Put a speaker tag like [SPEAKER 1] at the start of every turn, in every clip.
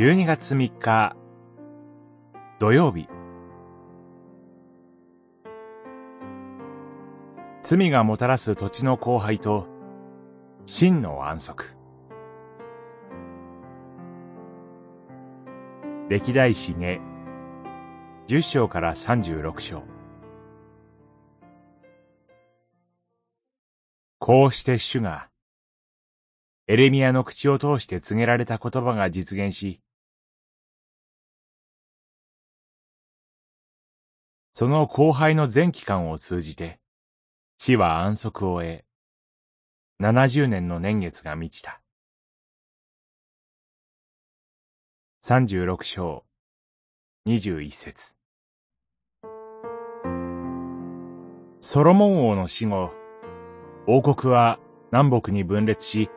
[SPEAKER 1] 12月3日土曜日。罪がもたらす土地の荒廃と真の安息。歴代史下10章から36章。こうして主がエレミアの口を通して告げられた言葉が実現し、その後輩の全期間を通じて、地は安息を得、七十年の年月が満ちた。三十六章、二十一節。ソロモン王の死後、王国は南北に分裂し、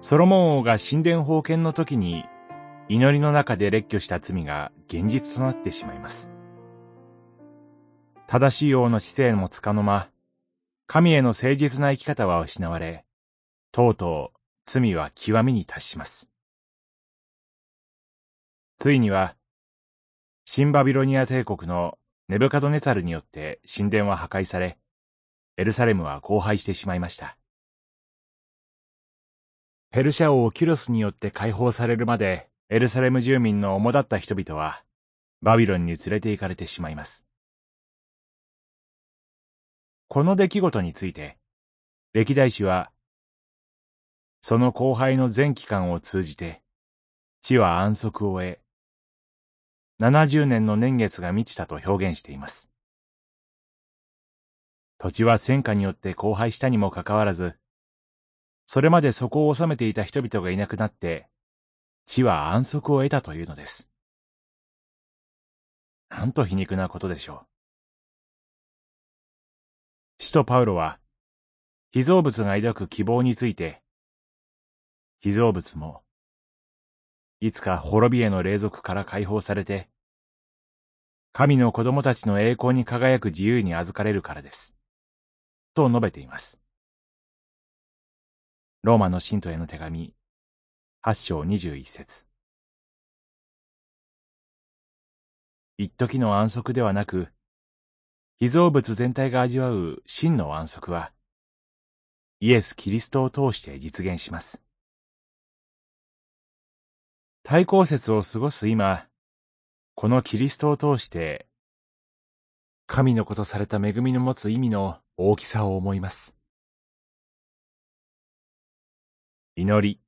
[SPEAKER 1] ソロモン王が神殿封建の時に祈りの中で列挙した罪が現実となってしまいます。正しい王の姿勢もつかの間、神への誠実な生き方は失われ、とうとう罪は極みに達します。ついには、新バビロニア帝国のネブカドネツァルによって神殿は破壊され、エルサレムは荒廃してしまいました。ペルシャ王キュロスによって解放されるまで、エルサレム住民の主だった人々は、バビロンに連れて行かれてしまいます。この出来事について、歴代史は、その後輩の全期間を通じて、地は安息を得、70年の年月が満ちたと表現しています。土地は戦火によって荒廃したにもかかわらず、それまでそこを治めていた人々がいなくなって、地は安息を得たというのです。なんと皮肉なことでしょう。使徒パウロは、被造物が抱く希望について、被造物も、いつか滅びへの霊俗から解放されて、神の子供たちの栄光に輝く自由に預かれるからです。と述べています。ローマの信徒への手紙、八章二十一節。一時の安息ではなく、被造物全体が味わう真の安息は、イエス・キリストを通して実現します。対抗節を過ごす今、このキリストを通して、神のことされた恵みの持つ意味の大きさを思います。祈り。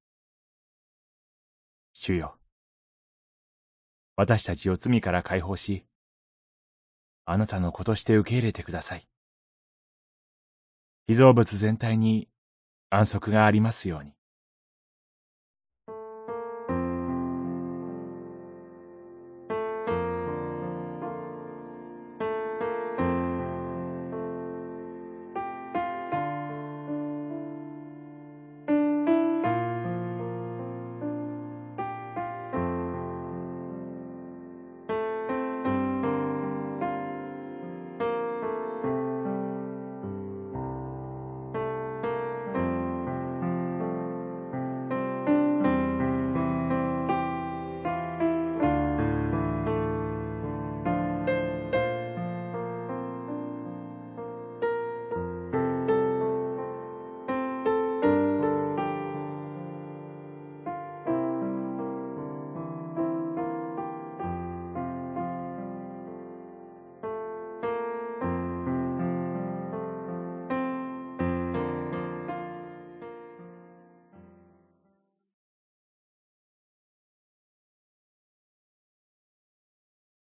[SPEAKER 1] 主よ。私たちを罪から解放し、あなたの子として受け入れてください。被造物全体に安息がありますように。